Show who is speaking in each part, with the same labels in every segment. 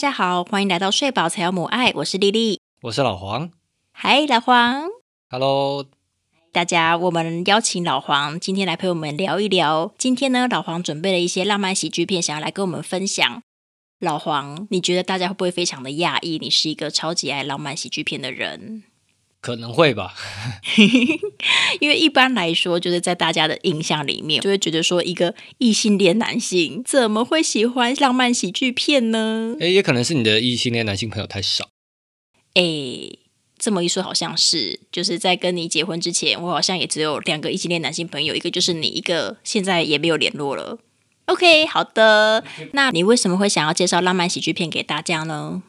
Speaker 1: 大家好，欢迎来到睡宝才有母爱，我是丽丽，
Speaker 2: 我是老黄。
Speaker 1: 嗨，老黄
Speaker 2: ，Hello，
Speaker 1: 大家，我们邀请老黄今天来陪我们聊一聊。今天呢，老黄准备了一些浪漫喜剧片，想要来跟我们分享。老黄，你觉得大家会不会非常的讶异？你是一个超级爱浪漫喜剧片的人？
Speaker 2: 可能会吧，
Speaker 1: 因为一般来说，就是在大家的印象里面，就会觉得说，一个异性恋男性怎么会喜欢浪漫喜剧片呢？
Speaker 2: 哎，也可能是你的异性恋男性朋友太少。
Speaker 1: 哎，这么一说，好像是，就是在跟你结婚之前，我好像也只有两个异性恋男性朋友，一个就是你，一个现在也没有联络了。OK，好的，那你为什么会想要介绍浪漫喜剧片给大家呢？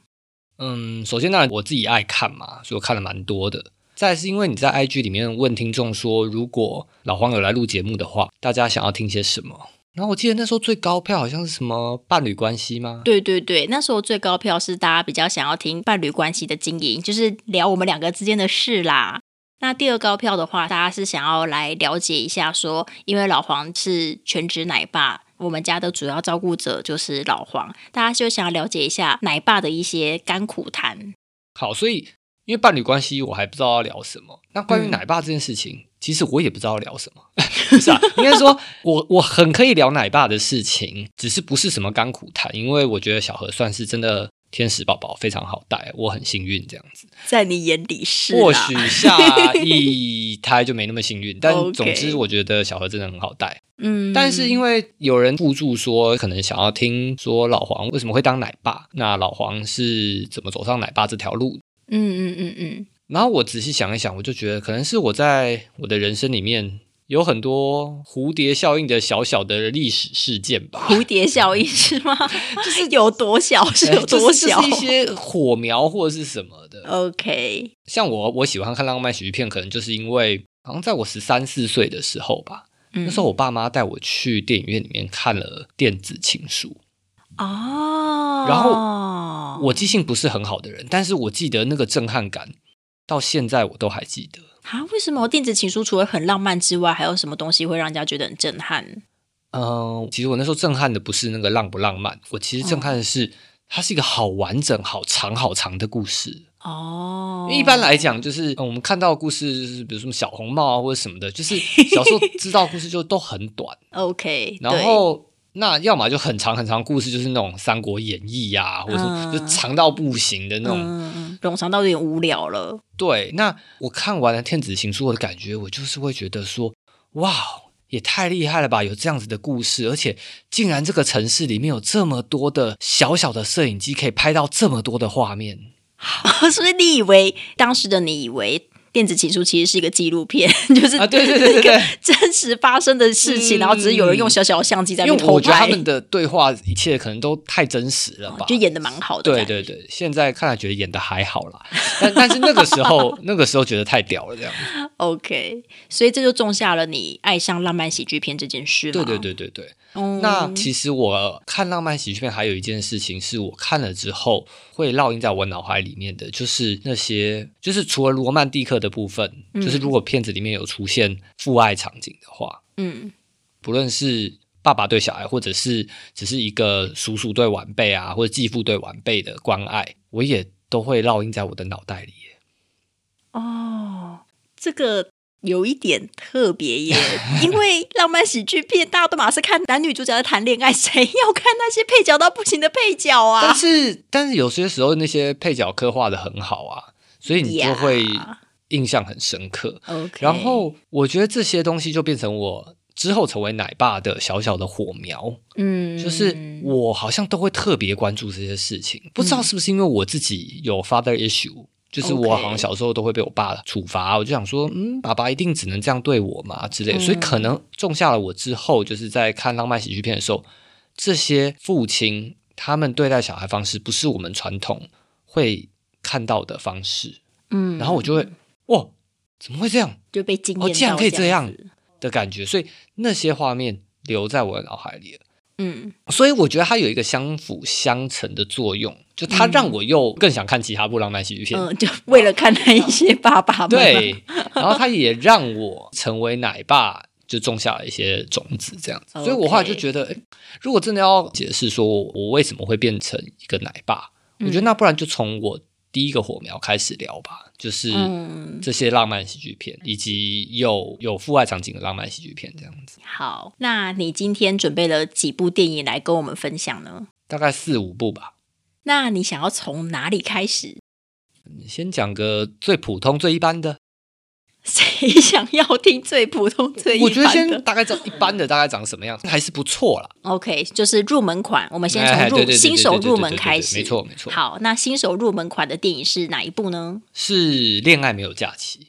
Speaker 2: 嗯，首先当然我自己爱看嘛，所以我看了蛮多的。再是因为你在 IG 里面问听众说，如果老黄有来录节目的话，大家想要听些什么？然后我记得那时候最高票好像是什么伴侣关系吗？
Speaker 1: 对对对，那时候最高票是大家比较想要听伴侣关系的经营，就是聊我们两个之间的事啦。那第二高票的话，大家是想要来了解一下，说因为老黄是全职奶爸。我们家的主要照顾者就是老黄，大家就想要了解一下奶爸的一些甘苦谈。
Speaker 2: 好，所以因为伴侣关系，我还不知道要聊什么。那关于奶爸这件事情，其实我也不知道聊什么。不是啊，应该说我 我很可以聊奶爸的事情，只是不是什么甘苦谈，因为我觉得小何算是真的。天使宝宝非常好带，我很幸运这样子。
Speaker 1: 在你眼里是？
Speaker 2: 或许下 一胎就没那么幸运，但总之我觉得小何真的很好带。嗯，但是因为有人互助说，可能想要听说老黄为什么会当奶爸，那老黄是怎么走上奶爸这条路？嗯嗯嗯嗯。然后我仔细想一想，我就觉得可能是我在我的人生里面。有很多蝴蝶效应的小小的历史事件吧？
Speaker 1: 蝴蝶效应是吗？就是有多小是有多小？
Speaker 2: 是一些火苗或者是什么的。
Speaker 1: OK，
Speaker 2: 像我我喜欢看浪漫喜剧片，可能就是因为好像在我十三四岁的时候吧，那时候我爸妈带我去电影院里面看了《电子情书》哦，然后我记性不是很好的人，但是我记得那个震撼感，到现在我都还记得。
Speaker 1: 啊，为什么电子情书除了很浪漫之外，还有什么东西会让人家觉得很震撼？
Speaker 2: 嗯，其实我那时候震撼的不是那个浪不浪漫，我其实震撼的是它是一个好完整、好长、好长的故事哦。一般来讲，就是我们看到的故事，就是比如什么小红帽啊或者什么的，就是小时候知道故事就都很短。
Speaker 1: OK，
Speaker 2: 然后。那要么就很长很长故事，就是那种《三国演义》呀，或者是就长到不行的那种，
Speaker 1: 冗长到有点无聊了。
Speaker 2: 对，那我看完了《天子情书》的感觉，我就是会觉得说，哇，也太厉害了吧！有这样子的故事，而且竟然这个城市里面有这么多的小小的摄影机，可以拍到这么多的画面。
Speaker 1: 所以你以为当时的你以为？电子情书其实是一个纪录片，就是
Speaker 2: 啊，对对对对对，
Speaker 1: 真实发生的事情，然后只是有人用小小的相机在偷拍。
Speaker 2: 我觉得他们的对话一切可能都太真实了吧，
Speaker 1: 就演的蛮好的。
Speaker 2: 对对对，现在看来觉得演的还好啦，但但是那个时候 那个时候觉得太屌了，这样。
Speaker 1: OK，所以这就种下了你爱上浪漫喜剧片这件事。
Speaker 2: 对对对对对。那其实我看浪漫喜剧片还有一件事情是我看了之后会烙印在我脑海里面的，就是那些就是除了罗曼蒂克的部分，就是如果片子里面有出现父爱场景的话，嗯，不论是爸爸对小孩，或者是只是一个叔叔对晚辈啊，或者继父对晚辈的关爱，我也都会烙印在我的脑袋里。
Speaker 1: 哦，这个。有一点特别耶，因为浪漫喜剧片大家都马是看男女主角在谈恋爱，谁要看那些配角到不行的配角啊？
Speaker 2: 但是，但是有些时候那些配角刻画的很好啊，所以你就会印象很深刻。然后我觉得这些东西就变成我之后成为奶爸的小小的火苗。嗯，就是我好像都会特别关注这些事情，不知道是不是因为我自己有 father issue。就是我好像小时候都会被我爸处罚，我就想说，嗯，爸爸一定只能这样对我嘛之类，所以可能种下了我之后就是在看浪漫喜剧片的时候，这些父亲他们对待小孩方式不是我们传统会看到的方式，嗯，然后我就会，哇，怎么会这样？
Speaker 1: 就被惊
Speaker 2: 艳，哦，竟然可以
Speaker 1: 这
Speaker 2: 样的感觉，所以那些画面留在我的脑海里了。嗯，所以我觉得它有一个相辅相成的作用，就它让我又更想看其他部浪漫喜剧片，
Speaker 1: 嗯，就为了看那一些爸爸。
Speaker 2: 对，然后它也让我成为奶爸，就种下了一些种子，这样子。所以我后来就觉得，如果真的要解释说我为什么会变成一个奶爸，我觉得那不然就从我第一个火苗开始聊吧，就是这些浪漫喜剧片，以及有有父爱场景的浪漫喜剧片这样子。
Speaker 1: 好，那你今天准备了几部电影来跟我们分享呢？
Speaker 2: 大概四五部吧。
Speaker 1: 那你想要从哪里开始？
Speaker 2: 先讲个最普通、最一般的。
Speaker 1: 谁想要听最普通、最
Speaker 2: 我觉得先大概知道一般的大概长什么样，还是不错啦。
Speaker 1: OK，就是入门款，我们先从入新手入门开始。
Speaker 2: 没错，没错。
Speaker 1: 好，那新手入门款的电影是哪一部呢？
Speaker 2: 是《恋爱没有假期》，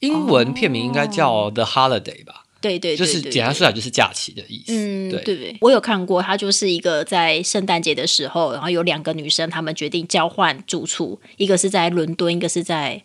Speaker 2: 英文片名应该叫《The Holiday》吧？
Speaker 1: 对对，
Speaker 2: 就是简单说来就是假期的意思。嗯，对
Speaker 1: 对，我有看过，它就是一个在圣诞节的时候，然后有两个女生，她们决定交换住处，一个是在伦敦，一个是在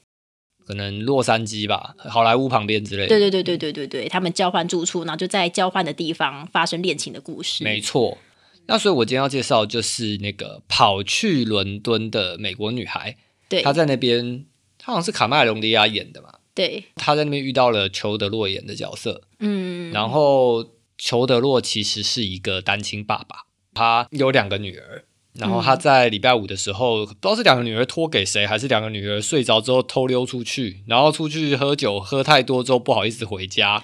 Speaker 2: 可能洛杉矶吧，好莱坞旁边之类的。
Speaker 1: 对对对对对对对，他们交换住处，然后就在交换的地方发生恋情的故事。
Speaker 2: 没错，那所以我今天要介绍就是那个跑去伦敦的美国女孩，
Speaker 1: 对，
Speaker 2: 她在那边，她好像是卡麦隆迪亚演的嘛。
Speaker 1: 对，
Speaker 2: 她在那边遇到了裘德洛演的角色，嗯，然后裘德洛其实是一个单亲爸爸，他有两个女儿，然后他在礼拜五的时候，不知道是两个女儿托给谁，还是两个女儿睡着之后偷溜出去，然后出去喝酒，喝太多之后不好意思回家，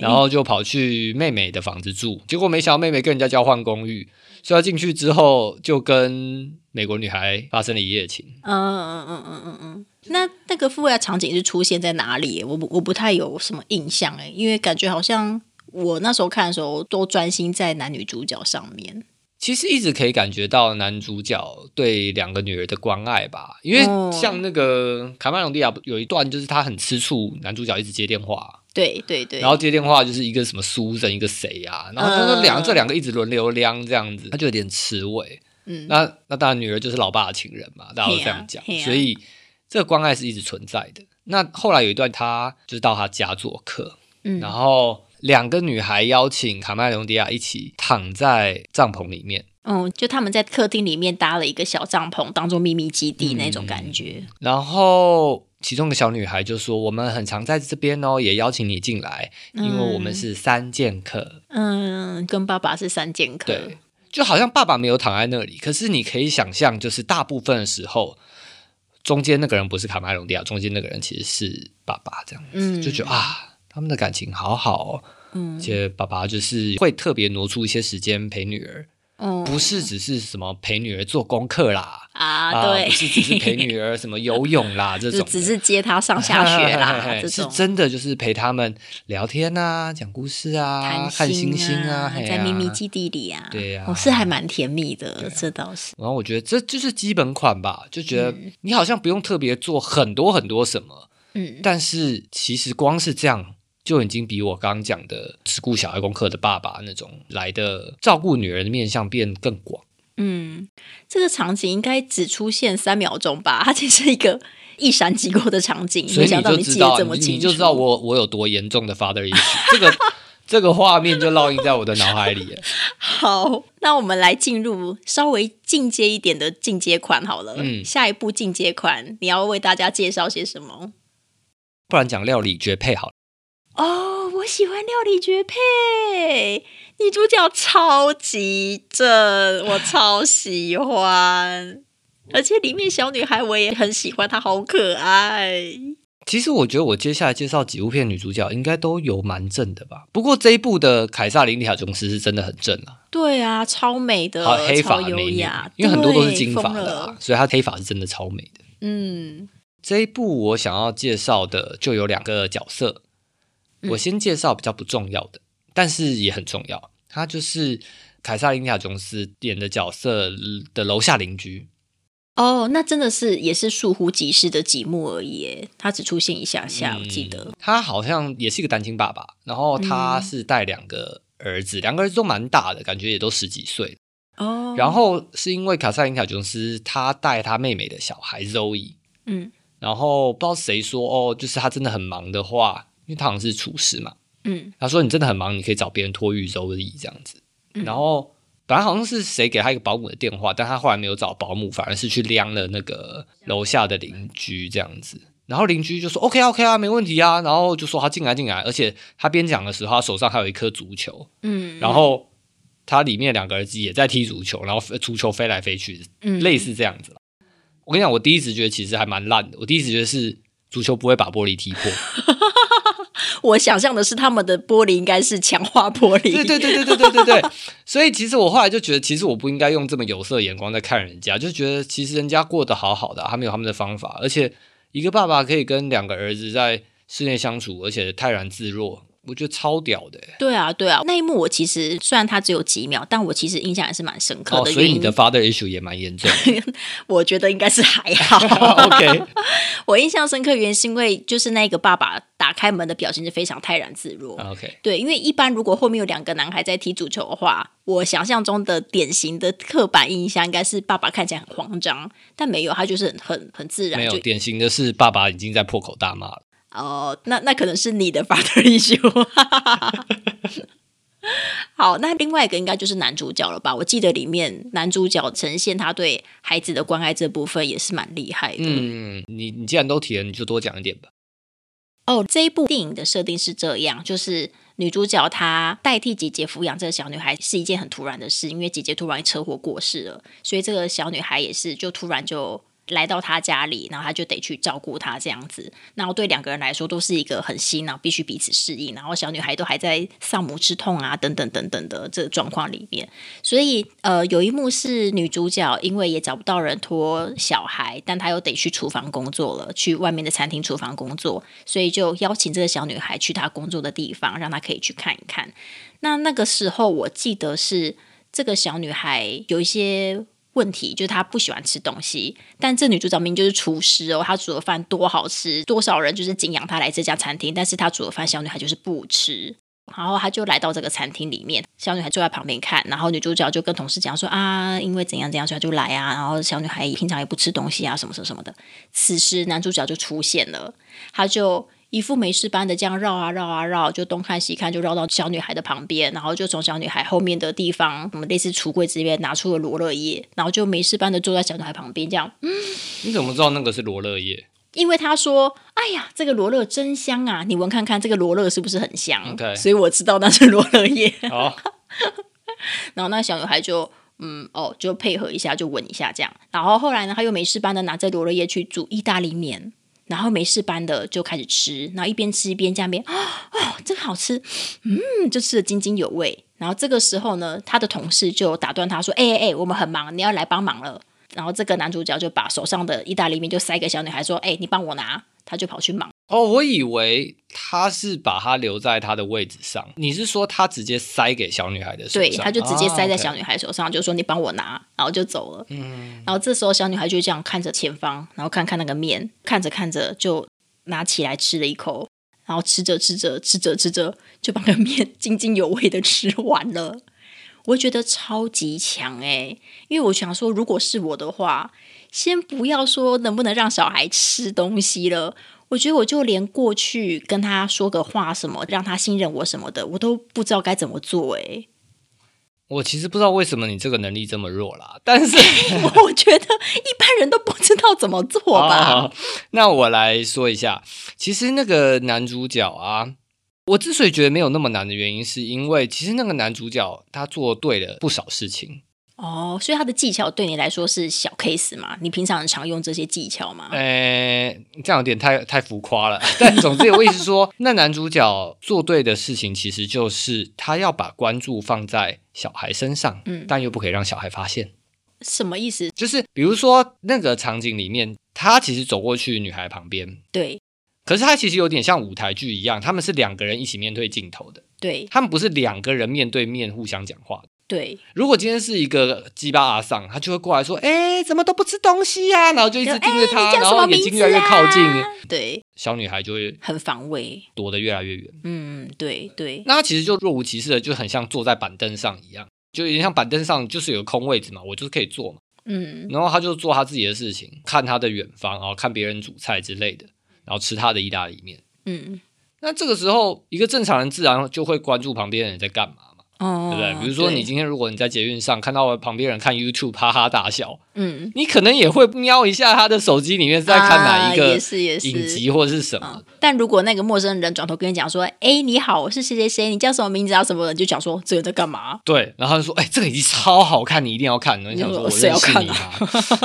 Speaker 2: 然后就跑去妹妹的房子住，结果没想到妹妹跟人家交换公寓。所以他进去之后，就跟美国女孩发生了一夜情。嗯嗯
Speaker 1: 嗯嗯嗯嗯。那那个父爱场景是出现在哪里？我不我不太有什么印象哎，因为感觉好像我那时候看的时候都专心在男女主角上面。
Speaker 2: 其实一直可以感觉到男主角对两个女儿的关爱吧，因为像那个卡麦隆迪亚有一段，就是他很吃醋，男主角一直接电话。
Speaker 1: 对对对，
Speaker 2: 然后接电话就是一个什么苏人，一个谁呀？然后他说两这两个一直轮流亮这样子，他就有点吃味。嗯，那那当然女儿就是老爸的情人嘛，大家都这样讲，所以这个关爱是一直存在的。那后来有一段，他就是到他家做客，嗯，然后两个女孩邀请卡麦隆迪亚一起躺在帐篷里面。
Speaker 1: 嗯，就他们在客厅里面搭了一个小帐篷，当做秘密基地那种感觉。
Speaker 2: 然后其中的小女孩就说：“我们很常在这边哦，也邀请你进来，因为我们是三剑客。”
Speaker 1: 嗯，跟爸爸是三剑客。
Speaker 2: 对，就好像爸爸没有躺在那里，可是你可以想象，就是大部分的时候，中间那个人不是卡麦隆迪亚，中间那个人其实是爸爸，这样子就觉得啊，他们的感情好好哦。嗯，而且爸爸就是会特别挪出一些时间陪女儿。不是只是什么陪女儿做功课啦，
Speaker 1: 啊，对，
Speaker 2: 不是只是陪女儿 什么游泳啦，这种
Speaker 1: 只是接她上下学啦，
Speaker 2: 是真的就是陪他们聊天啊，讲故事啊，看星星啊，
Speaker 1: 在秘密基地里啊，
Speaker 2: 对呀，
Speaker 1: 我是还蛮甜蜜的，这倒是。
Speaker 2: 然后我觉得这就是基本款吧，就觉得你好像不用特别做很多很多什么，嗯，但是其实光是这样。就已经比我刚刚讲的只顾小孩功课的爸爸那种来的照顾女人的面相变更广。
Speaker 1: 嗯，这个场景应该只出现三秒钟吧？它只是一个一闪即过的场景，
Speaker 2: 所以你就知道，
Speaker 1: 你
Speaker 2: 你就知道我我有多严重的 father issue。这个 这个画面就烙印在我的脑海里。
Speaker 1: 好，那我们来进入稍微进阶一点的进阶款好了。嗯，下一步进阶款你要为大家介绍些什么？
Speaker 2: 不然讲料理绝配好。
Speaker 1: 哦，我喜欢料理绝配，女主角超级正，我超喜欢，而且里面小女孩我也很喜欢，她好可爱。
Speaker 2: 其实我觉得我接下来介绍几部片女主角应该都有蛮正的吧，不过这一部的凯撒琳·塔琼斯是真的很正啊。
Speaker 1: 对啊，超美的，
Speaker 2: 黑发
Speaker 1: 优雅，
Speaker 2: 因为很多都是金发的，所以她黑发是真的超美的。嗯，这一部我想要介绍的就有两个角色。我先介绍比较不重要的，但是也很重要。他就是凯撒琳·塔琼斯演的角色的楼下邻居。
Speaker 1: 哦，那真的是也是疏忽即逝的几幕而已。他只出现一下下，我记得。
Speaker 2: 他好像也是一个单亲爸爸，然后他是带两个儿子，两个儿子都蛮大的，感觉也都十几岁。哦。然后是因为凯撒琳·卡琼斯他带他妹妹的小孩 Zoe，嗯，然后不知道谁说哦，就是他真的很忙的话。因为他好像是厨师嘛，嗯，他说你真的很忙，你可以找别人托育周易这样子。然后本来好像是谁给他一个保姆的电话，但他后来没有找保姆，反而是去量了那个楼下的邻居这样子。然后邻居就说 OK OK 啊，没问题啊，然后就说他进来进来，而且他边讲的时候，他手上还有一颗足球，嗯，然后他里面两个儿子也在踢足球，然后足球飞来飞去，嗯，类似这样子我跟你讲，我第一直觉得其实还蛮烂的，我第一直觉得是足球不会把玻璃踢破。
Speaker 1: 我想象的是他们的玻璃应该是强化玻璃。
Speaker 2: 对对对对对对对对。所以其实我后来就觉得，其实我不应该用这么有色眼光在看人家，就觉得其实人家过得好好的，他们有他们的方法，而且。一个爸爸可以跟两个儿子在室内相处，而且泰然自若。我觉得超屌的，
Speaker 1: 对啊，对啊，那一幕我其实虽然它只有几秒，但我其实印象还是蛮深刻的。
Speaker 2: 所以你的 father issue 也蛮严重，
Speaker 1: 我觉得应该是还好。
Speaker 2: OK，
Speaker 1: 我印象深刻原因是因为就是那个爸爸打开门的表情是非常泰然自若。
Speaker 2: OK，
Speaker 1: 对，因为一般如果后面有两个男孩在踢足球的话，我想象中的典型的刻板印象应该是爸爸看起来很慌张，但没有，他就是很很很自然。
Speaker 2: 没有，典型的是爸爸已经在破口大骂了。
Speaker 1: 哦，那那可能是你的 father issue。好，那另外一个应该就是男主角了吧？我记得里面男主角呈现他对孩子的关爱这部分也是蛮厉害的。
Speaker 2: 嗯，你你既然都提了，你就多讲一点吧。
Speaker 1: 哦，这一部电影的设定是这样，就是女主角她代替姐姐抚养这个小女孩是一件很突然的事，因为姐姐突然车祸过世了，所以这个小女孩也是就突然就。来到他家里，然后他就得去照顾他这样子。然后对两个人来说都是一个很新，然后必须彼此适应。然后小女孩都还在丧母之痛啊，等等等等的这个状况里面。所以呃，有一幕是女主角因为也找不到人托小孩，但她又得去厨房工作了，去外面的餐厅厨房工作，所以就邀请这个小女孩去她工作的地方，让她可以去看一看。那那个时候我记得是这个小女孩有一些。问题就是她不喜欢吃东西，但这女主角明明就是厨师哦，她煮的饭多好吃，多少人就是敬仰她来这家餐厅，但是她煮的饭小女孩就是不吃，然后她就来到这个餐厅里面，小女孩坐在旁边看，然后女主角就跟同事讲说啊，因为怎样怎样，所以就来啊，然后小女孩平常也不吃东西啊，什么什么什么的，此时男主角就出现了，他就。一副没事般的这样绕啊绕啊绕，就东看西看，就绕到小女孩的旁边，然后就从小女孩后面的地方，什么类似橱柜这边拿出了罗勒叶，然后就没事般的坐在小女孩旁边，这样。
Speaker 2: 你怎么知道那个是罗勒叶？
Speaker 1: 因为他说：“哎呀，这个罗勒真香啊！你闻看看，这个罗勒是不是很香？”
Speaker 2: 对，
Speaker 1: 所以我知道那是罗勒叶。好，然后那小女孩就嗯哦，就配合一下，就闻一下这样。然后后来呢，他又没事般的拿着罗勒叶去煮意大利面。然后没事般的就开始吃，然后一边吃一边这样边啊，这个好吃，嗯，就吃的津津有味。然后这个时候呢，他的同事就打断他说：“哎哎哎，我们很忙，你要来帮忙了。”然后这个男主角就把手上的意大利面就塞给小女孩说：“哎，你帮我拿。”他就跑去忙。
Speaker 2: 哦，我以为他是把他留在他的位置上。你是说他直接塞给小女孩的手上？
Speaker 1: 对，他就直接塞在小女孩手上，就说你帮我拿，然后就走了。嗯，然后这时候小女孩就这样看着前方，然后看看那个面，看着看着就拿起来吃了一口，然后吃着吃着吃着吃着就把那个面 津津有味的吃完了。我觉得超级强哎，因为我想说，如果是我的话，先不要说能不能让小孩吃东西了。我觉得我就连过去跟他说个话什么，让他信任我什么的，我都不知道该怎么做。哎，
Speaker 2: 我其实不知道为什么你这个能力这么弱啦，但是
Speaker 1: 我觉得一般人都不知道怎么做吧。
Speaker 2: 那我来说一下，其实那个男主角啊，我之所以觉得没有那么难的原因，是因为其实那个男主角他做对了不少事情。
Speaker 1: 哦，所以他的技巧对你来说是小 case 嘛？你平常常用这些技巧吗？
Speaker 2: 呃，这样有点太太浮夸了。但总之，我意思说，那男主角做对的事情，其实就是他要把关注放在小孩身上，嗯，但又不可以让小孩发现。
Speaker 1: 什么意思？
Speaker 2: 就是比如说那个场景里面，他其实走过去女孩旁边，
Speaker 1: 对，
Speaker 2: 可是他其实有点像舞台剧一样，他们是两个人一起面对镜头的，
Speaker 1: 对
Speaker 2: 他们不是两个人面对面互相讲话。
Speaker 1: 对，
Speaker 2: 如果今天是一个鸡巴阿桑，他就会过来说：“哎，怎么都不吃东西呀？”然后就一直盯着他，然后眼睛越来越靠近。
Speaker 1: 对，
Speaker 2: 小女孩就会
Speaker 1: 很防卫，
Speaker 2: 躲得越来越远。
Speaker 1: 嗯，对对。
Speaker 2: 那他其实就若无其事的，就很像坐在板凳上一样，就有点像板凳上就是有空位置嘛，我就是可以坐嘛。嗯，然后他就做他自己的事情，看他的远方，然后看别人煮菜之类的，然后吃他的意大利面。嗯，那这个时候一个正常人自然就会关注旁边的人在干嘛。对不对？比如说，你今天如果你在捷运上看到旁边人看 YouTube 哈哈大笑，嗯，你可能也会瞄一下他的手机里面在看哪一个影集或是什么。
Speaker 1: 但如果那个陌生人转头跟你讲说：“哎，你好，我是谁谁谁，你叫什么名字啊？什么？”人就讲说：“这个在干嘛？”
Speaker 2: 对，然后就说：“哎，这个已经超好看，你一定要看。”你想说：“我谁要看
Speaker 1: 你啊？”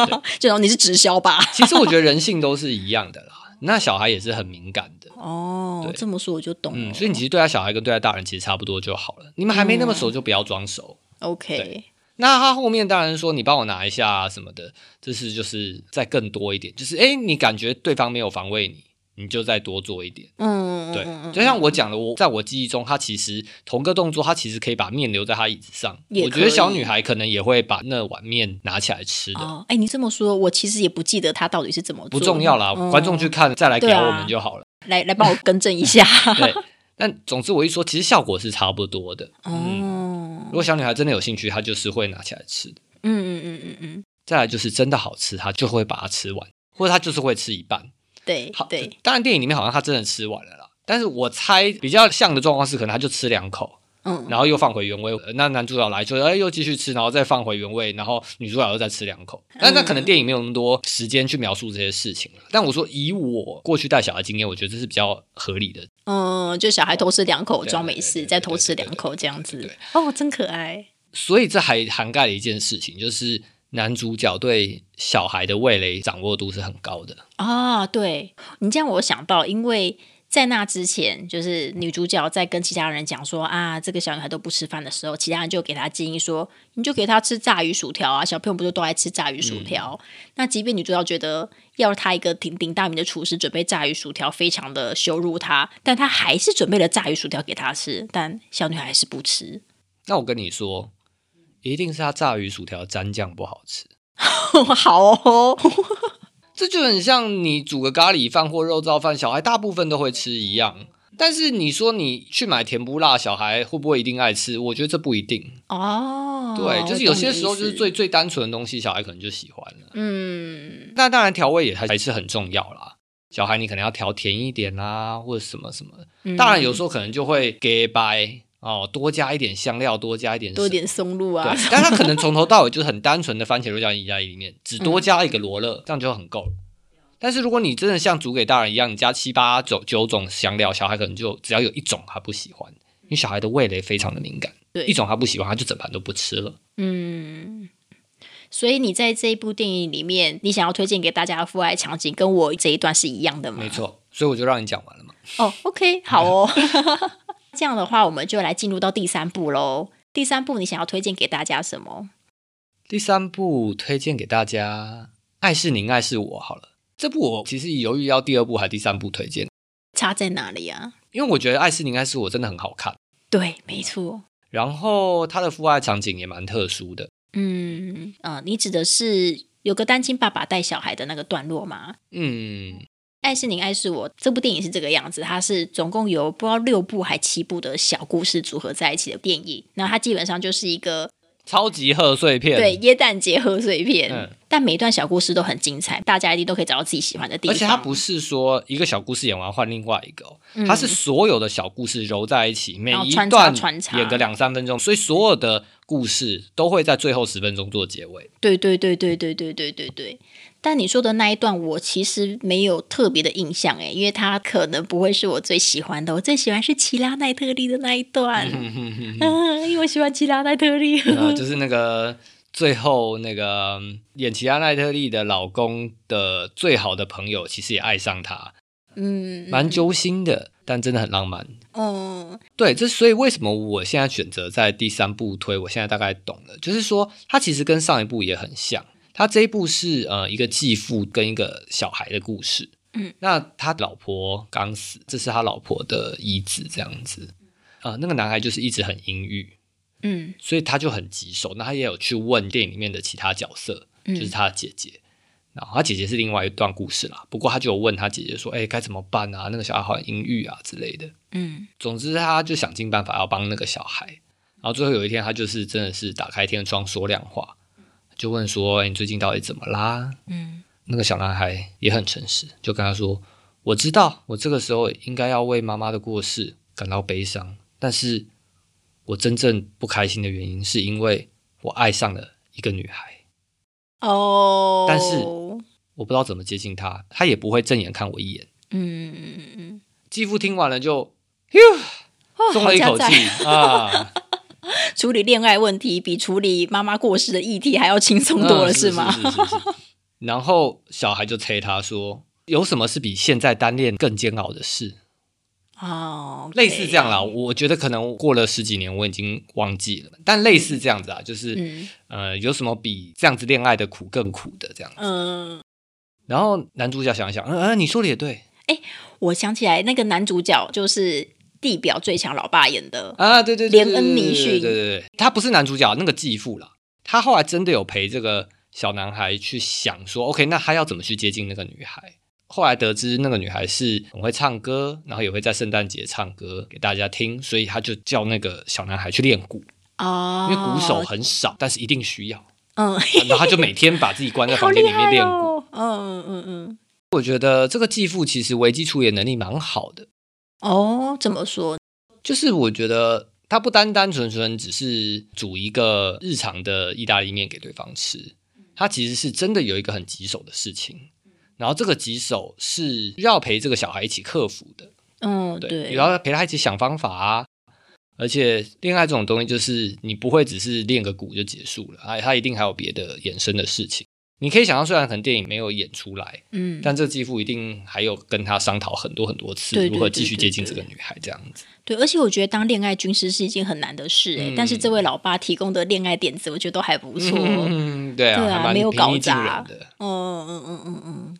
Speaker 1: 这种你是直销吧？
Speaker 2: 其实我觉得人性都是一样的啦。那小孩也是很敏感的
Speaker 1: 哦。这么说我就懂了。
Speaker 2: 嗯所以你其实对待小孩跟对待大人其实差不多就好了。你们还没那么熟，就不要装熟。
Speaker 1: OK。
Speaker 2: 那他后面当然说你帮我拿一下什么的，这是就是再更多一点，就是哎，你感觉对方没有防卫你。你就再多做一点，嗯，对，就像我讲的，我在我记忆中，他其实同个动作，他其实可以把面留在他椅子上。我觉得小女孩可能也会把那碗面拿起来吃的。
Speaker 1: 哎，你这么说，我其实也不记得他到底是怎么做。
Speaker 2: 不重要啦，观众去看再来给我们就好了。
Speaker 1: 来来，帮我更正一下。
Speaker 2: 对，但总之我一说，其实效果是差不多的。嗯，如果小女孩真的有兴趣，她就是会拿起来吃的。嗯嗯嗯嗯嗯。再来就是真的好吃，她就会把它吃完，或者她就是会吃一半。
Speaker 1: 对，好，对，
Speaker 2: 当然电影里面好像他真的吃完了啦，但是我猜比较像的状况是，可能他就吃两口，嗯，然后又放回原位，那男主角来就哎又继续吃，然后再放回原位，然后女主角又再吃两口，那那可能电影没有那么多时间去描述这些事情但我说以我过去带小孩经验，我觉得这是比较合理的。
Speaker 1: 嗯，就小孩偷吃两口装没事，再偷吃两口这样子，哦，真可爱。
Speaker 2: 所以这还涵盖了一件事情，就是。男主角对小孩的味蕾掌握度是很高的
Speaker 1: 啊！对你这样，我想到，因为在那之前，就是女主角在跟其他人讲说啊，这个小女孩都不吃饭的时候，其他人就给她建议说，你就给她吃炸鱼薯条啊！小朋友不就都爱吃炸鱼薯条？那即便女主角觉得要她一个鼎鼎大名的厨师准备炸鱼薯条，非常的羞辱她，但她还是准备了炸鱼薯条给她吃，但小女孩还是不吃。
Speaker 2: 那我跟你说。一定是他炸鱼薯条蘸酱不好吃，
Speaker 1: 好哦，
Speaker 2: 这就很像你煮个咖喱饭或肉燥饭，小孩大部分都会吃一样。但是你说你去买甜不辣，小孩会不会一定爱吃？我觉得这不一定哦。对，就是有些时候就是最最单纯的东西，小孩可能就喜欢了。嗯，那当然调味也还还是很重要啦。小孩你可能要调甜一点啦，或者什么什么。当然有时候可能就会给白。哦，多加一点香料，多加一点，
Speaker 1: 多点松露啊。
Speaker 2: 对，但他可能从头到尾就是很单纯的番茄肉酱意大利面，只多加一个罗勒，这样就很够了。但是如果你真的像煮给大人一样，你加七八九九种香料，小孩可能就只要有一种他不喜欢，因为小孩的味蕾非常的敏感，对，一种他不喜欢，他就整盘都不吃了。嗯，
Speaker 1: 所以你在这一部电影里面，你想要推荐给大家的父爱场景，跟我这一段是一样的吗？
Speaker 2: 没错，所以我就让你讲完了嘛。
Speaker 1: 哦，OK，好哦。这样的话，我们就来进入到第三步喽。第三步，你想要推荐给大家什么？
Speaker 2: 第三部推荐给大家，《爱是您，爱是我》好了。这部我其实犹豫要第二部还是第三部推荐，
Speaker 1: 差在哪里啊？
Speaker 2: 因为我觉得《爱是您，爱是我》真的很好看。
Speaker 1: 对，没错。
Speaker 2: 然后他的父爱场景也蛮特殊的。
Speaker 1: 嗯啊，你指的是有个单亲爸爸带小孩的那个段落吗？嗯。爱是你，爱是我。这部电影是这个样子，它是总共有不知道六部还七部的小故事组合在一起的电影。那它基本上就是一个
Speaker 2: 超级贺岁片，
Speaker 1: 对，耶诞节贺岁片。嗯，但每一段小故事都很精彩，大家一定都可以找到自己喜欢的地方。
Speaker 2: 而且它不是说一个小故事演完换另外一个，它是所有的小故事揉在一起，每一段演个两三分钟，所以所有的故事都会在最后十分钟做结尾。
Speaker 1: 对对对对对对对对对。但你说的那一段，我其实没有特别的印象诶，因为它可能不会是我最喜欢的。我最喜欢是奇拉奈特利的那一段，嗯，因为我喜欢奇拉奈特利，
Speaker 2: 就是那个最后那个演奇拉奈特利的老公的最好的朋友，其实也爱上他，嗯，蛮揪心的，但真的很浪漫。哦，对，这所以为什么我现在选择在第三部推？我现在大概懂了，就是说它其实跟上一部也很像。他这一部是呃一个继父跟一个小孩的故事，嗯，那他老婆刚死，这是他老婆的遗子这样子，啊，那个男孩就是一直很阴郁，嗯，所以他就很棘手。那他也有去问电影里面的其他角色，就是他的姐姐，然后他姐姐是另外一段故事啦。不过他就有问他姐姐说，哎，该怎么办啊？那个小孩好像阴郁啊之类的，嗯，总之他就想尽办法要帮那个小孩。然后最后有一天，他就是真的是打开天窗说亮话。就问说：“你最近到底怎么啦？”嗯，那个小男孩也很诚实，就跟他说：“我知道，我这个时候应该要为妈妈的过世感到悲伤，但是我真正不开心的原因是因为我爱上了一个女孩。
Speaker 1: 哦，
Speaker 2: 但是我不知道怎么接近她，她也不会正眼看我一眼。嗯嗯嗯嗯。继父听完了就，哟松了一口气啊。
Speaker 1: 处理恋爱问题比处理妈妈过世的议题还要轻松多了，
Speaker 2: 是
Speaker 1: 吗？
Speaker 2: 然后小孩就催他说：“有什么是比现在单恋更煎熬的事？”
Speaker 1: 哦，
Speaker 2: 类似这样啦。我觉得可能过了十几年，我已经忘记了。但类似这样子啊，就是呃，有什么比这样子恋爱的苦更苦的这样子？嗯。然后男主角想一想，嗯嗯，你说的也对。
Speaker 1: 哎，我想起来，那个男主角就是地表最强老爸演的
Speaker 2: 啊，对对对，
Speaker 1: 连恩尼逊，
Speaker 2: 对对对，他不是男主角，那个继父啦。他后来真的有陪这个。小男孩去想说：“OK，那他要怎么去接近那个女孩？”后来得知那个女孩是很会唱歌，然后也会在圣诞节唱歌给大家听，所以他就叫那个小男孩去练鼓哦，因为鼓手很少，但是一定需要。嗯，然后他就每天把自己关在房间里面练鼓。嗯嗯嗯嗯，我觉得这个继父其实危机处理能力蛮好的。
Speaker 1: 哦，怎么说？
Speaker 2: 就是我觉得他不单单纯纯只是煮一个日常的意大利面给对方吃。他其实是真的有一个很棘手的事情，然后这个棘手是要陪这个小孩一起克服的。嗯，对，然后陪他一起想方法啊。而且恋爱这种东西，就是你不会只是练个鼓就结束了，哎，他一定还有别的衍生的事情。你可以想象，虽然可能电影没有演出来，嗯，但这继父一定还有跟他商讨很多很多次，如何继续接近这个女孩这样子。
Speaker 1: 对，而且我觉得当恋爱军师是一件很难的事哎，但是这位老爸提供的恋爱点子，我觉得都还不错。
Speaker 2: 嗯，对啊，
Speaker 1: 对
Speaker 2: 啊，
Speaker 1: 没有搞砸的。嗯嗯嗯嗯嗯。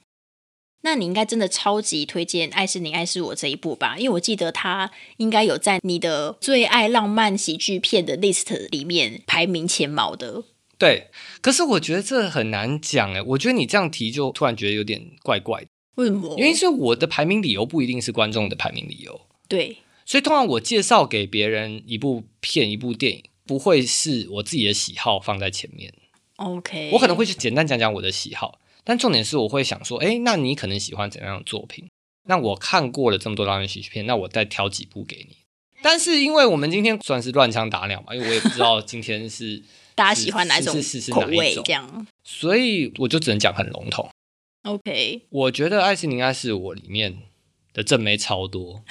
Speaker 1: 那你应该真的超级推荐《爱是你，爱是我》这一部吧？因为我记得他应该有在你的最爱浪漫喜剧片的 list 里面排名前茅的。
Speaker 2: 对，可是我觉得这很难讲哎。我觉得你这样提，就突然觉得有点怪怪的。
Speaker 1: 为什么？
Speaker 2: 因为是我的排名理由不一定是观众的排名理由。
Speaker 1: 对，
Speaker 2: 所以通常我介绍给别人一部片、一部电影，不会是我自己的喜好放在前面。
Speaker 1: OK，
Speaker 2: 我可能会去简单讲讲我的喜好，但重点是我会想说，哎，那你可能喜欢怎样的作品？那我看过了这么多浪漫喜剧片，那我再挑几部给你。但是因为我们今天算是乱枪打鸟嘛，因为我也不知道今天是。
Speaker 1: 大家喜欢哪种口味？这样，
Speaker 2: 所以我就只能讲很笼统。
Speaker 1: OK，
Speaker 2: 我觉得《爱是应该是我》里面的正妹超多，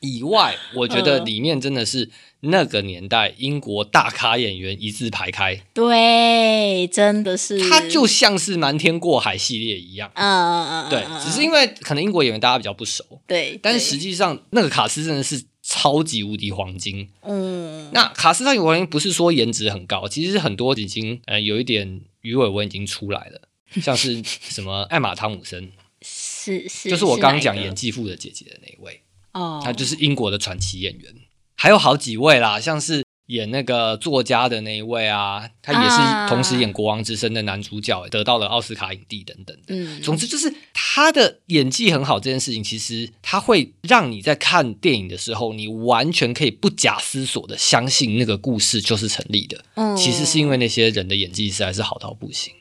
Speaker 2: 以外，我觉得里面真的是那个年代英国大咖演员一字排开。
Speaker 1: 对，真的是，
Speaker 2: 他就像是瞒天过海系列一样。嗯嗯嗯，对，只是因为可能英国演员大家比较不熟。
Speaker 1: 对，
Speaker 2: 但是实际上那个卡斯真的是。超级无敌黄金，嗯，那卡斯特有黄金不是说颜值很高，其实很多已经呃有一点鱼尾纹已经出来了，像是什么艾玛汤姆森，
Speaker 1: 是是，
Speaker 2: 就是我刚刚讲演继父的姐姐的那一位，哦，他就是英国的传奇演员，还有好几位啦，像是。演那个作家的那一位啊，他也是同时演《国王之声》的男主角，得到了奥斯卡影帝等等。嗯，总之就是他的演技很好，这件事情其实他会让你在看电影的时候，你完全可以不假思索的相信那个故事就是成立的。嗯，其实是因为那些人的演技实在是好到不行。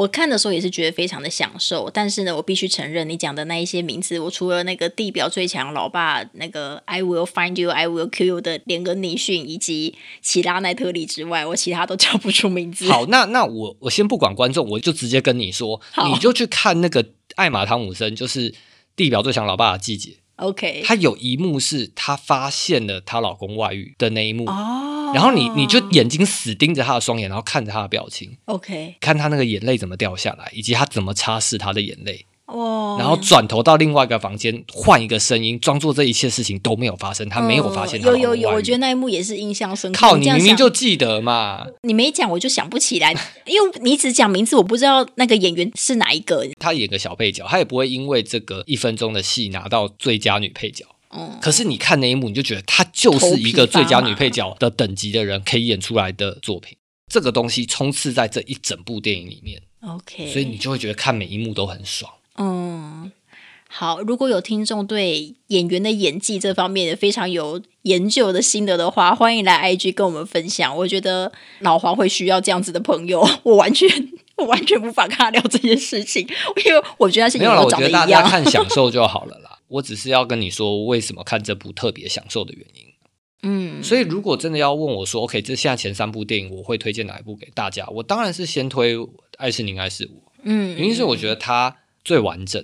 Speaker 1: 我看的时候也是觉得非常的享受，但是呢，我必须承认，你讲的那一些名字，我除了那个地表最强老爸那个 I will find you, I will kill you 的连根尼逊以及奇拉奈特里之外，我其他都叫不出名字。
Speaker 2: 好，那那我我先不管观众，我就直接跟你说，你就去看那个艾玛汤姆森，就是地表最强老爸的季节。
Speaker 1: OK，
Speaker 2: 她有一幕是她发现了她老公外遇的那一幕哦。然后你你就眼睛死盯着她的双眼，然后看着她的表情
Speaker 1: ，OK，
Speaker 2: 看她那个眼泪怎么掉下来，以及她怎么擦拭她的眼泪。哇！然后转头到另外一个房间，换一个声音，装作这一切事情都没有发生，他没有发现。
Speaker 1: 有有有，我觉得那一幕也是印象深刻。
Speaker 2: 靠，你明明就记得嘛！
Speaker 1: 你没讲，我就想不起来，因为你只讲名字，我不知道那个演员是哪一个。
Speaker 2: 他演个小配角，他也不会因为这个一分钟的戏拿到最佳女配角。可是你看那一幕，你就觉得她就是一个最佳女配角的等级的人可以演出来的作品。这个东西充斥在这一整部电影里面
Speaker 1: ，OK，
Speaker 2: 所以你就会觉得看每一幕都很爽。
Speaker 1: 嗯，好，如果有听众对演员的演技这方面非常有研究的心得的话，欢迎来 IG 跟我们分享。我觉得老黄会需要这样子的朋友，我完全我完全无法跟他聊这件事情，因为我觉得是
Speaker 2: 没有了。我觉得大家看享 受就好了啦。我只是要跟你说，为什么看这部特别享受的原因。嗯，所以如果真的要问我说，OK，这现在前三部电影我会推荐哪一部给大家？我当然是先推《爱是你，爱是我》。嗯，原因是我觉得它最完整，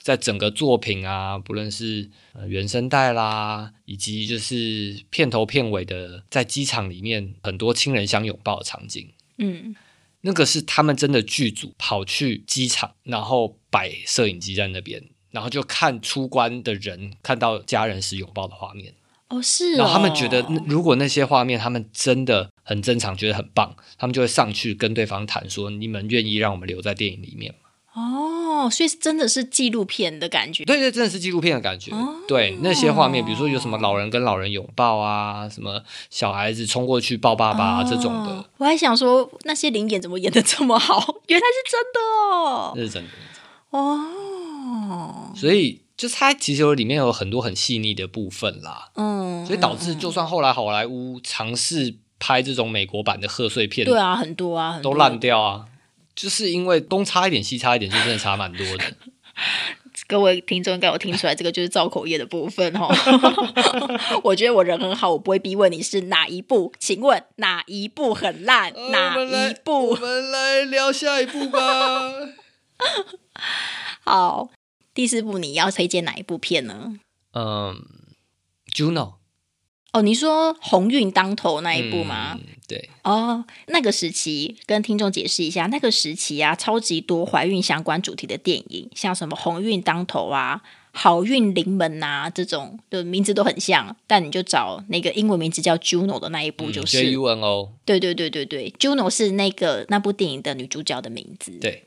Speaker 2: 在整个作品啊，不论是呃原声带啦，以及就是片头片尾的在机场里面很多亲人相拥抱的场景，嗯，那个是他们真的剧组跑去机场，然后摆摄影机在那边，然后就看出关的人看到家人时拥抱的画面。
Speaker 1: 哦，是。
Speaker 2: 然后他们觉得，如果那些画面他们真的很正常，觉得很棒，他们就会上去跟对方谈说：“你们愿意让我们留在电影里面吗？”
Speaker 1: 哦，所以真的是纪录片的感觉。
Speaker 2: 对对，真的是纪录片的感觉。对那些画面，比如说有什么老人跟老人拥抱啊，什么小孩子冲过去抱爸爸这种的。
Speaker 1: 我还想说，那些灵演怎么演的这么好？原来是真的
Speaker 2: 哦，那是真的。哦，所以。就是它其实有里面有很多很细腻的部分啦，嗯，所以导致就算后来好莱坞尝试拍这种美国版的贺岁片，
Speaker 1: 对啊，很多啊，
Speaker 2: 都烂掉啊，就是因为东差一点西差一点，就真的差蛮多的。
Speaker 1: 各位听众应该有听出来，这个就是造口业的部分哦。我觉得我人很好，我不会逼问你是哪一部，请问哪一部很烂？哪一部？
Speaker 2: 我们来聊下一部吧。
Speaker 1: 好。第四部你要推荐哪一部片呢？
Speaker 2: 嗯，Juno。
Speaker 1: 哦，你说鸿运当头那一部吗？
Speaker 2: 对。
Speaker 1: 哦，那个时期跟听众解释一下，那个时期啊，超级多怀孕相关主题的电影，像什么鸿运当头啊、好运临门啊这种的名字都很像，但你就找那个英文名字叫 Juno 的那一部就是。
Speaker 2: J U N O。
Speaker 1: 对对对对对，Juno 是那个那部电影的女主角的名字。
Speaker 2: 对，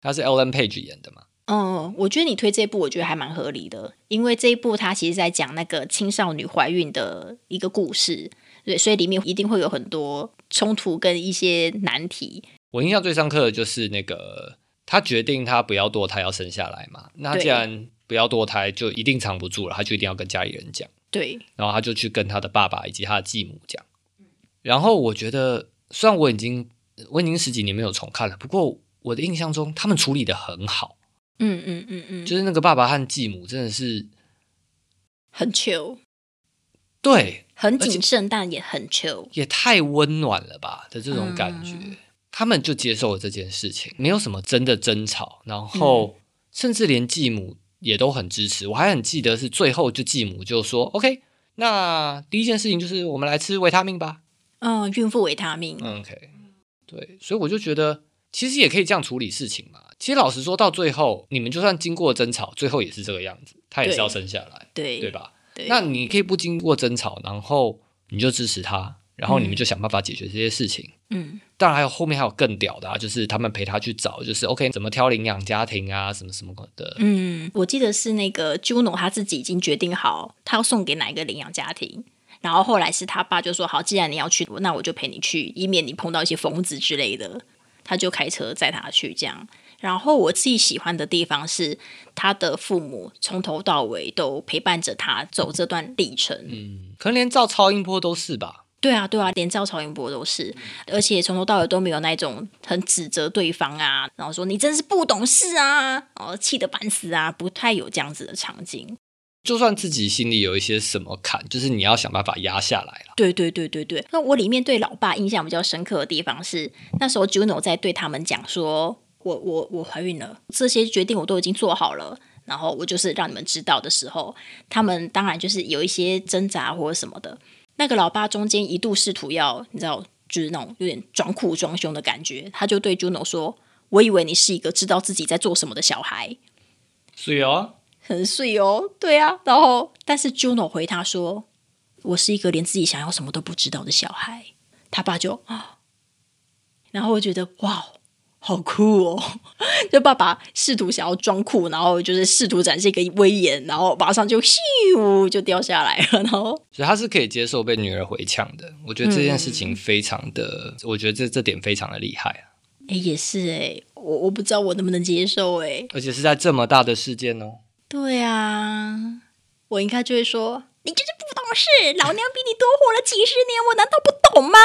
Speaker 2: 她是 Ellen Page 演的嘛？
Speaker 1: 嗯，我觉得你推这一部，我觉得还蛮合理的，因为这一部它其实在讲那个青少女怀孕的一个故事，对，所以里面一定会有很多冲突跟一些难题。
Speaker 2: 我印象最深刻的就是那个他决定他不要堕胎，要生下来嘛。那既然不要堕胎，就一定藏不住了，他就一定要跟家里人讲。
Speaker 1: 对，
Speaker 2: 然后他就去跟他的爸爸以及他的继母讲。然后我觉得，虽然我已经我已经十几年没有重看了，不过我的印象中他们处理的很好。嗯嗯嗯嗯，就是那个爸爸和继母真的是
Speaker 1: 很 chill，
Speaker 2: 对，
Speaker 1: 很谨慎，但也很 chill，
Speaker 2: 也太温暖了吧的这种感觉。他们就接受了这件事情，没有什么真的争吵，然后甚至连继母也都很支持。我还很记得是最后就继母就说：“OK，那第一件事情就是我们来吃维他命吧。”
Speaker 1: 嗯，孕妇维他命。
Speaker 2: OK，对，所以我就觉得其实也可以这样处理事情嘛。其实老实说，到最后你们就算经过争吵，最后也是这个样子，他也是要生下来，
Speaker 1: 对
Speaker 2: 对吧？那你可以不经过争吵，然后你就支持他，然后你们就想办法解决这些事情。嗯，当然还有后面还有更屌的，啊，就是他们陪他去找，就是 OK 怎么挑领养家庭啊，什么什么的。
Speaker 1: 嗯，我记得是那个 Juno 他自己已经决定好，他要送给哪一个领养家庭，然后后来是他爸就说好，既然你要去，那我就陪你去，以免你碰到一些疯子之类的。他就开车载他去这样。然后我自己喜欢的地方是，他的父母从头到尾都陪伴着他走这段历程。
Speaker 2: 嗯，可能连照超音波都是吧？
Speaker 1: 对啊，对啊，连赵超音波都是，而且从头到尾都没有那种很指责对方啊，然后说你真是不懂事啊，哦，气得半死啊，不太有这样子的场景。
Speaker 2: 就算自己心里有一些什么坎，就是你要想办法压下来了。
Speaker 1: 对对对对对。那我里面对老爸印象比较深刻的地方是，那时候 Juno 在对他们讲说。我我我怀孕了，这些决定我都已经做好了，然后我就是让你们知道的时候，他们当然就是有一些挣扎或者什么的。那个老爸中间一度试图要，你知道，就是那种有点装酷装凶的感觉，他就对 Juno 说：“我以为你是一个知道自己在做什么的小孩。”
Speaker 2: 碎哦，
Speaker 1: 很碎哦，对啊。然后，但是 Juno 回他说：“我是一个连自己想要什么都不知道的小孩。”他爸就啊，然后我觉得哇。好酷哦！就爸爸试图想要装酷，然后就是试图展现一个威严，然后马上就咻就掉下来了。然后，
Speaker 2: 所以他是可以接受被女儿回呛的。我觉得这件事情非常的，我觉得这这点非常的厉害啊！
Speaker 1: 哎，也是哎，我我不知道我能不能接受哎，
Speaker 2: 而且是在这么大的事件哦。
Speaker 1: 对啊，我应该就会说，你就是不懂事，老娘比你多活了几十年，我难道不懂吗？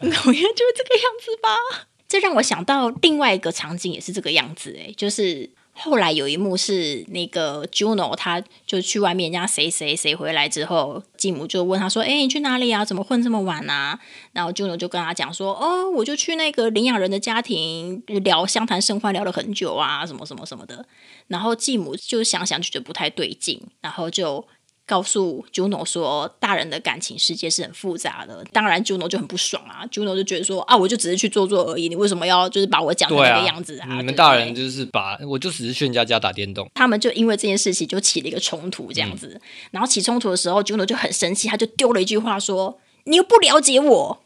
Speaker 1: 我应该就是这个样子吧。这让我想到另外一个场景，也是这个样子，哎，就是后来有一幕是那个 Juno，他就去外面，人家谁谁谁回来之后，继母就问他说：“哎，你去哪里啊？怎么混这么晚啊？”然后 Juno 就跟他讲说：“哦，我就去那个领养人的家庭聊相谈甚欢，聊了很久啊，什么什么什么的。”然后继母就想想就觉得不太对劲，然后就。告诉 Juno 说，大人的感情世界是很复杂的。当然，Juno 就很不爽啊。Juno 就觉得说，啊，我就只是去做做而已，你为什么要就是把我讲成那个样子啊？
Speaker 2: 你们大人就是把我就只是去人家家打电动。
Speaker 1: 他们就因为这件事情就起了一个冲突，这样子。然后起冲突的时候，Juno 就很生气，他就丢了一句话说：“你又不了解我。”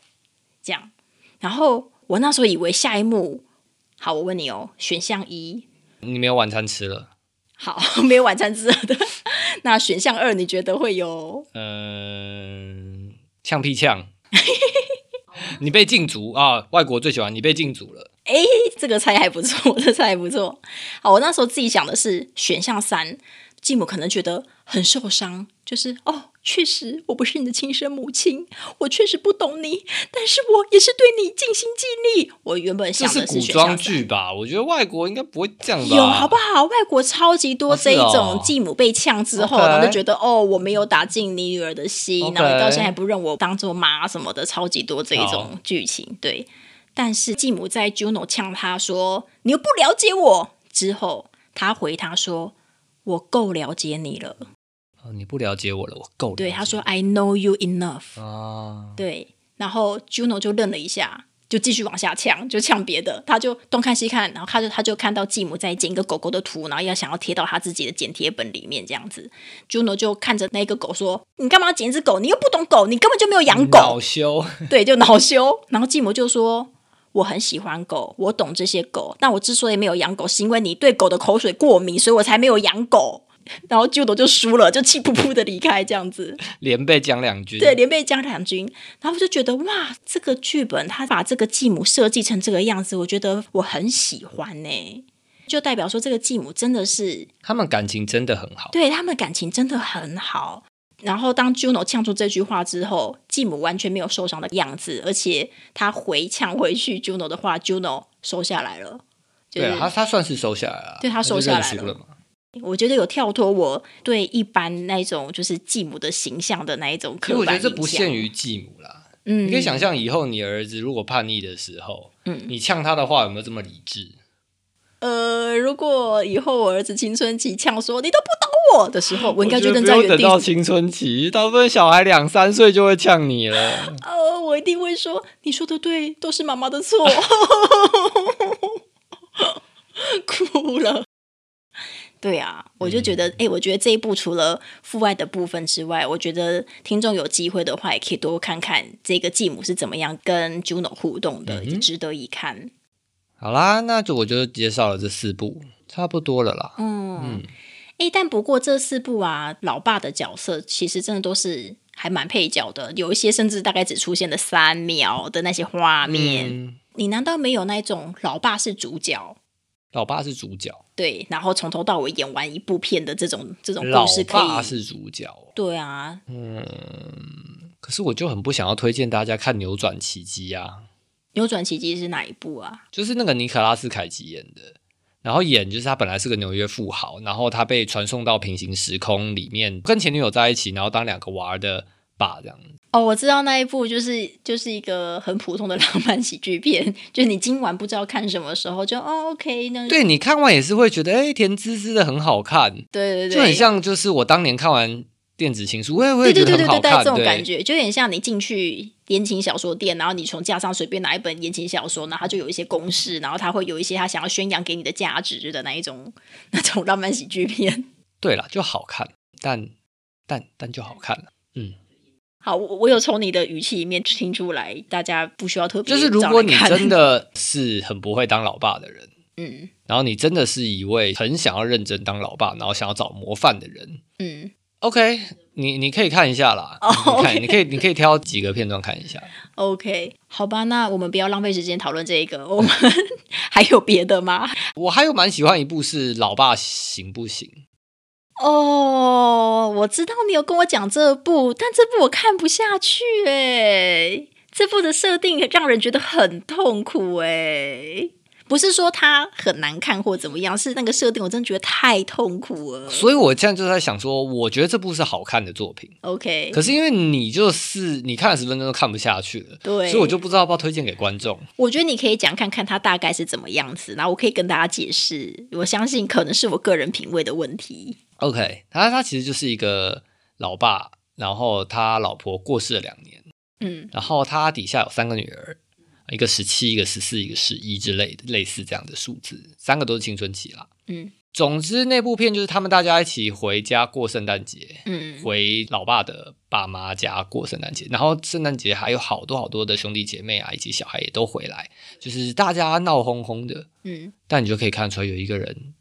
Speaker 1: 这样。然后我那时候以为下一幕，好，我问你哦，选项一，
Speaker 2: 你没有晚餐吃了。
Speaker 1: 好，没有晚餐吃了的。那选项二，你觉得会有？
Speaker 2: 嗯，呛屁呛。你被禁足啊！外国最喜欢你被禁足了。
Speaker 1: 哎，这个猜还不错，这猜还不错。好，我那时候自己想的是选项三。继母可能觉得很受伤，就是哦，确实我不是你的亲生母亲，我确实不懂你，但是我也是对你尽心尽力。我原本想的
Speaker 2: 是古装剧吧，我觉得外国应该不会这样吧？
Speaker 1: 有好不好？外国超级多这一种继母被呛之后，然后就觉得哦，我没有打进你女儿的心，然后到现在还不认我当做妈什么的，超级多这一种剧情。对，但是继母在 Juno 呛他说你又不了解我之后，他回他说。我够了解你了，
Speaker 2: 哦，你不了解我了，我够了。
Speaker 1: 对，他说 I know you enough。啊，对，然后 Juno 就愣了一下，就继续往下呛，就呛别的。他就东看西看，然后他就他就看到继母在剪一个狗狗的图，然后要想要贴到他自己的剪贴本里面这样子。Juno 就看着那个狗说：“你干嘛剪一只狗？你又不懂狗，你根本就没有养狗。”
Speaker 2: 恼羞，
Speaker 1: 对，就恼羞。然后继母就说。我很喜欢狗，我懂这些狗。但我之所以没有养狗，是因为你对狗的口水过敏，所以我才没有养狗。然后 Juno 就输了，就气扑扑的离开，这样子。
Speaker 2: 连被将两句，
Speaker 1: 对，连被将两句。然后我就觉得，哇，这个剧本他把这个继母设计成这个样子，我觉得我很喜欢呢。就代表说，这个继母真的是
Speaker 2: 他们感情真的很好，
Speaker 1: 对他们感情真的很好。然后当 Juno 呛出这句话之后，继母完全没有受伤的样子，而且他回呛回去 Juno 的话，Juno 收下来了。
Speaker 2: 对，他他算是收下来了，
Speaker 1: 对他收下来了。我觉得有跳脱我对一般那种就是继母的形象的那一种刻板
Speaker 2: 我觉得这不限于继母啦，嗯，你可以想象以后你儿子如果叛逆的时候，嗯，你呛他的话有没有这么理智？
Speaker 1: 呃，如果以后我儿子青春期呛说你都不懂我的时候，我应该就跟在原
Speaker 2: 地。等到青春期，大部分小孩两三岁就会呛你了。
Speaker 1: 呃，我一定会说你说的对，都是妈妈的错。哭了。对啊，我就觉得，哎，我觉得这一部除了父爱的部分之外，我觉得听众有机会的话，也可以多看看这个继母是怎么样跟 Juno 互动的，也值得一看。
Speaker 2: 好啦，那就我就介绍了这四部，差不多了啦。嗯
Speaker 1: 嗯，哎，但不过这四部啊，老爸的角色其实真的都是还蛮配角的，有一些甚至大概只出现了三秒的那些画面。你难道没有那种老爸是主角？
Speaker 2: 老爸是主角，
Speaker 1: 对，然后从头到尾演完一部片的这种这种故事，可以。
Speaker 2: 老爸是主角，
Speaker 1: 对啊。
Speaker 2: 嗯，可是我就很不想要推荐大家看《扭转奇迹》啊。
Speaker 1: 扭转奇迹是哪一部啊？
Speaker 2: 就是那个尼可拉斯凯奇演的，然后演就是他本来是个纽约富豪，然后他被传送到平行时空里面，跟前女友在一起，然后当两个娃儿的爸这样。
Speaker 1: 哦，我知道那一部就是就是一个很普通的浪漫喜剧片，就你今晚不知道看什么时候就哦 OK 那
Speaker 2: 对你看完也是会觉得哎甜滋滋的很好看，
Speaker 1: 对对对，
Speaker 2: 就很像就是我当年看完。电子情书，我也会觉得很好看。
Speaker 1: 这种感觉就有点像你进去言情小说店，然后你从架上随便拿一本言情小说，然后它就有一些公式，然后它会有一些他想要宣扬给你的价值的那一种 那种浪漫喜剧片。
Speaker 2: 对了，就好看，但但但就好看了。嗯，
Speaker 1: 好，我我有从你的语气里面听出来，大家不需要特别。
Speaker 2: 就是如果你真 的是很不会当老爸的人，嗯，然后你真的是一位很想要认真当老爸，然后想要找模范的人，嗯。OK，你你可以看一下啦。哦，看，你可以你可以挑几个片段看一下。
Speaker 1: OK，好吧，那我们不要浪费时间讨论这一个，我们 还有别的吗？
Speaker 2: 我还有蛮喜欢一部是《老爸行不行》。
Speaker 1: 哦，我知道你有跟我讲这部，但这部我看不下去哎，这部的设定让人觉得很痛苦哎。不是说它很难看或怎么样，是那个设定，我真的觉得太痛苦了。
Speaker 2: 所以我现在就在想说，我觉得这部是好看的作品。
Speaker 1: OK，
Speaker 2: 可是因为你就是你看了十分钟都看不下去了，
Speaker 1: 对，
Speaker 2: 所以我就不知道要不要推荐给观众。
Speaker 1: 我觉得你可以讲看看它大概是怎么样子，然后我可以跟大家解释。我相信可能是我个人品味的问题。
Speaker 2: OK，他他其实就是一个老爸，然后他老婆过世了两年，
Speaker 1: 嗯，
Speaker 2: 然后他底下有三个女儿。一个十七，一个十四，一个十一之类的，类似这样的数字，三个都是青春期啦。
Speaker 1: 嗯，
Speaker 2: 总之那部片就是他们大家一起回家过圣诞节，
Speaker 1: 嗯，
Speaker 2: 回老爸的爸妈家过圣诞节，然后圣诞节还有好多好多的兄弟姐妹啊，以及小孩也都回来，就是大家闹哄哄的。
Speaker 1: 嗯，
Speaker 2: 但你就可以看出来有一个人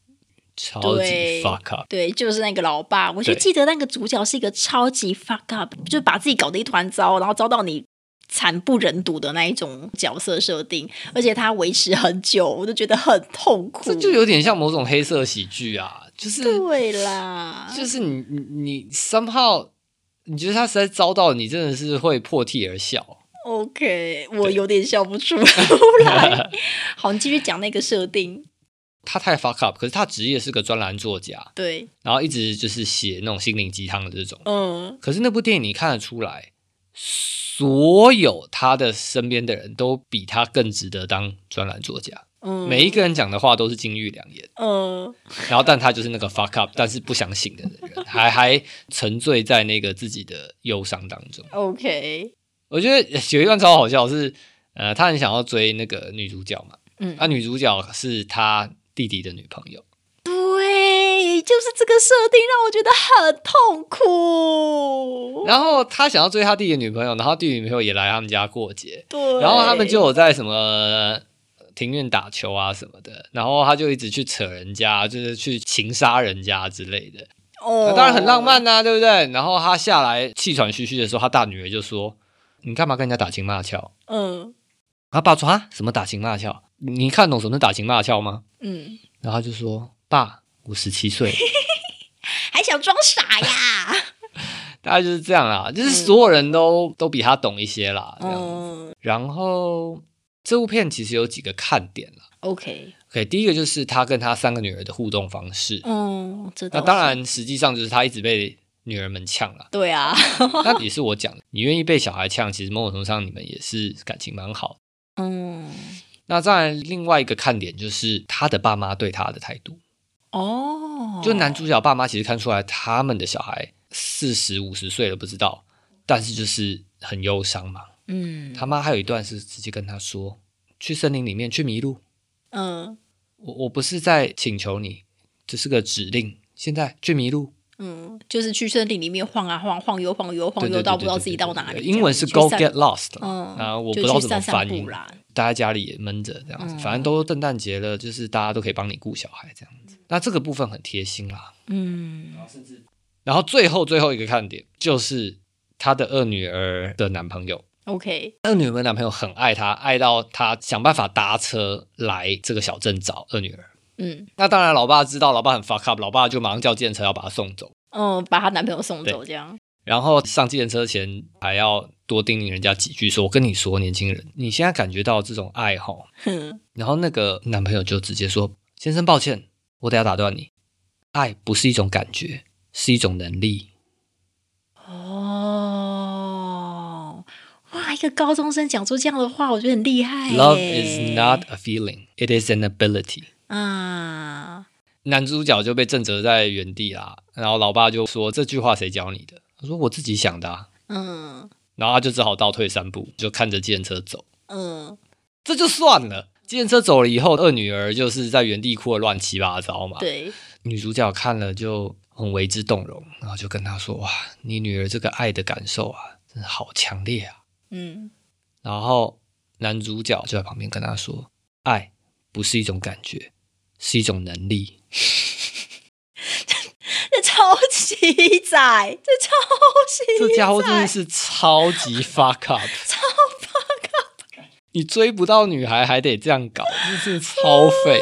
Speaker 2: 超级 fuck up，
Speaker 1: 对，就是那个老爸，我就记得那个主角是一个超级 fuck up，就把自己搞得一团糟，然后遭到你。惨不忍睹的那一种角色设定，而且他维持很久，我就觉得很痛苦。
Speaker 2: 这就有点像某种黑色喜剧啊，就是
Speaker 1: 对啦，
Speaker 2: 就是你你你 somehow 你觉得他实在遭到你，真的是会破涕而笑。
Speaker 1: OK，我有点笑不出 来。好，你继续讲那个设定。
Speaker 2: 他太 fuck up，可是他职业是个专栏作家，
Speaker 1: 对，
Speaker 2: 然后一直就是写那种心灵鸡汤的这种。
Speaker 1: 嗯，
Speaker 2: 可是那部电影你看得出来。所有他的身边的人都比他更值得当专栏作家。
Speaker 1: 嗯，
Speaker 2: 每一个人讲的话都是金玉良言。
Speaker 1: 嗯，
Speaker 2: 然后但他就是那个 fuck up，但是不想醒的人，还还沉醉在那个自己的忧伤当中。
Speaker 1: OK，
Speaker 2: 我觉得有一段超好笑，是呃，他很想要追那个女主角嘛。
Speaker 1: 嗯，
Speaker 2: 那女主角是他弟弟的女朋友。
Speaker 1: 就是这个设定让我觉得很痛苦。
Speaker 2: 然后他想要追他弟弟女朋友，然后弟弟女朋友也来他们家过节。
Speaker 1: 对。
Speaker 2: 然后他们就有在什么庭院打球啊什么的，然后他就一直去扯人家，就是去情杀人家之类的。
Speaker 1: 哦。
Speaker 2: 当然很浪漫呐，对不对？然后他下来气喘吁吁的时候，他大女儿就说：“你干嘛跟人家打情骂俏？”
Speaker 1: 嗯。
Speaker 2: 他爸说：“啊，什么打情骂俏？你看懂什么是打情骂俏吗？”
Speaker 1: 嗯。
Speaker 2: 然后他就说：“爸。”五十七岁，
Speaker 1: 还想装傻呀？
Speaker 2: 大概就是这样啦，就是所有人都都比他懂一些啦，这样。然后这部片其实有几个看点啦。
Speaker 1: OK，OK，
Speaker 2: 第一个就是他跟他三个女儿的互动方式。
Speaker 1: 嗯，
Speaker 2: 那当然，实际上就是他一直被女儿们呛了。
Speaker 1: 对啊，
Speaker 2: 那也是我讲的，你愿意被小孩呛，其实某种程度上你们也是感情蛮好。
Speaker 1: 嗯，
Speaker 2: 那当然，另外一个看点就是他的爸妈对他的态度。
Speaker 1: 哦，
Speaker 2: 就男主角爸妈其实看出来，他们的小孩四十五十岁了不知道，但是就是很忧伤嘛。
Speaker 1: 嗯，
Speaker 2: 他妈还有一段是直接跟他说：“去森林里面去迷路。”
Speaker 1: 嗯，
Speaker 2: 我我不是在请求你，这是个指令。现在去迷路。
Speaker 1: 嗯，就是去森林里面晃啊晃，晃悠晃悠晃悠到不知道自己到哪里。
Speaker 2: 英文是 “go get lost”。
Speaker 1: 嗯，
Speaker 2: 啊，我不知道怎么翻译。待在家里也闷着这样子，反正都圣诞节了，就是大家都可以帮你顾小孩这样子。那这个部分很贴心啦，
Speaker 1: 嗯。
Speaker 2: 然后甚至，然后最后最后一个看点就是他的二女儿的男朋友。
Speaker 1: OK，
Speaker 2: 二女儿的男朋友很爱她，爱到她想办法搭车来这个小镇找二女儿。
Speaker 1: 嗯，
Speaker 2: 那当然，老爸知道老爸很 fuck up，老爸就马上叫计程车要把她送走。
Speaker 1: 嗯，把她男朋友送走这样。
Speaker 2: 然后上计程车前还要多叮咛人家几句，说：“我跟你说，年轻人，你现在感觉到这种爱吼。”然后那个男朋友就直接说：“先生，抱歉。”我得要打断你，爱不是一种感觉，是一种能力。
Speaker 1: 哦，哇！一个高中生讲出这样的话，我觉得很厉害。
Speaker 2: Love is not a feeling, it is an ability。
Speaker 1: 啊，
Speaker 2: 男主角就被震折在原地啦。然后老爸就说：“这句话谁教你的？”他说：“我自己想的。”
Speaker 1: 啊嗯，
Speaker 2: 然后他就只好倒退三步，就看着电车走。
Speaker 1: 嗯，
Speaker 2: 这就算了。电车走了以后，二女儿就是在原地哭的乱七八糟嘛。
Speaker 1: 对，
Speaker 2: 女主角看了就很为之动容，然后就跟他说：“哇，你女儿这个爱的感受啊，真的好强烈啊。”
Speaker 1: 嗯，
Speaker 2: 然后男主角就在旁边跟他说：“爱不是一种感觉，是一种能力。”
Speaker 1: 这超级仔，这超级，
Speaker 2: 这家伙真的是超级 fuck up，
Speaker 1: 超。
Speaker 2: 你追不到女孩还得这样搞，真是超废。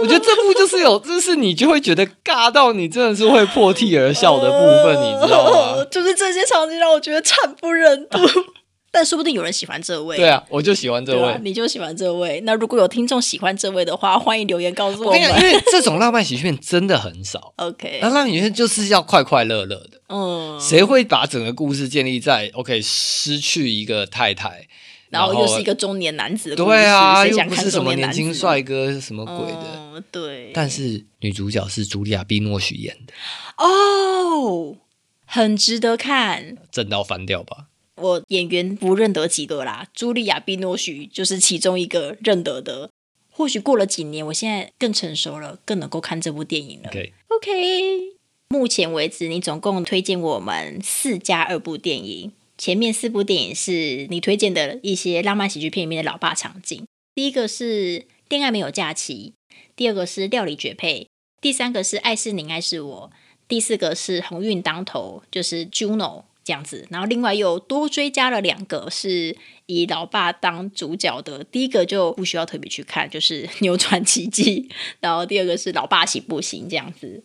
Speaker 2: 我觉得这部就是有，就是你就会觉得尬到你真的是会破涕而笑的部分，你知道吗？
Speaker 1: 就是这些场景让我觉得惨不忍睹。但说不定有人喜欢这位。
Speaker 2: 对啊，我就喜欢这位，
Speaker 1: 你就喜欢这位。那如果有听众喜欢这位的话，欢迎留言告诉我们。
Speaker 2: 因为这种浪漫喜剧片真的很少。
Speaker 1: OK，
Speaker 2: 那浪漫喜剧片就是要快快乐乐的。嗯，谁会把整个故事建立在 OK 失去一个太太，
Speaker 1: 然后又是一个中年男子？
Speaker 2: 对啊，
Speaker 1: 又
Speaker 2: 不是什么年轻帅哥什么鬼
Speaker 1: 的。对，
Speaker 2: 但是女主角是茱莉亚·碧诺许演的。
Speaker 1: 哦，很值得看，
Speaker 2: 正到翻掉吧。
Speaker 1: 我演员不认得几个啦，茱莉亚·碧诺许就是其中一个认得的。或许过了几年，我现在更成熟了，更能够看这部电影了。OK，目前为止，你总共推荐我们四加二部电影。前面四部电影是你推荐的一些浪漫喜剧片里面的老爸场景。第一个是《恋爱没有假期》，第二个是《料理绝配》，第三个是《爱是你，爱是我》，第四个是《鸿运当头》，就是 Juno。这样子，然后另外又多追加了两个是以老爸当主角的，第一个就不需要特别去看，就是《扭转奇迹》，然后第二个是《老爸行不行》这样子。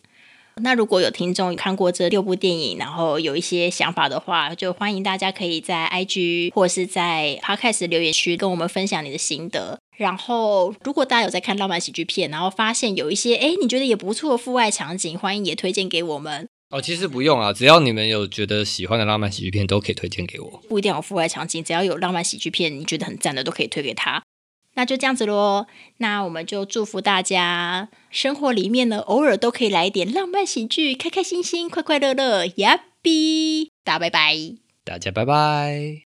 Speaker 1: 那如果有听众看过这六部电影，然后有一些想法的话，就欢迎大家可以在 IG 或是在 Podcast 留言区跟我们分享你的心得。然后，如果大家有在看浪漫喜剧片，然后发现有一些哎你觉得也不错的父爱场景，欢迎也推荐给我们。
Speaker 2: 哦，其实不用啊，只要你们有觉得喜欢的浪漫喜剧片，都可以推荐给我。
Speaker 1: 不一定有父爱场景，只要有浪漫喜剧片，你觉得很赞的，都可以推给他。那就这样子喽。那我们就祝福大家，生活里面呢，偶尔都可以来一点浪漫喜剧，开开心心，快快乐乐，Happy！大家拜拜，
Speaker 2: 大家拜拜。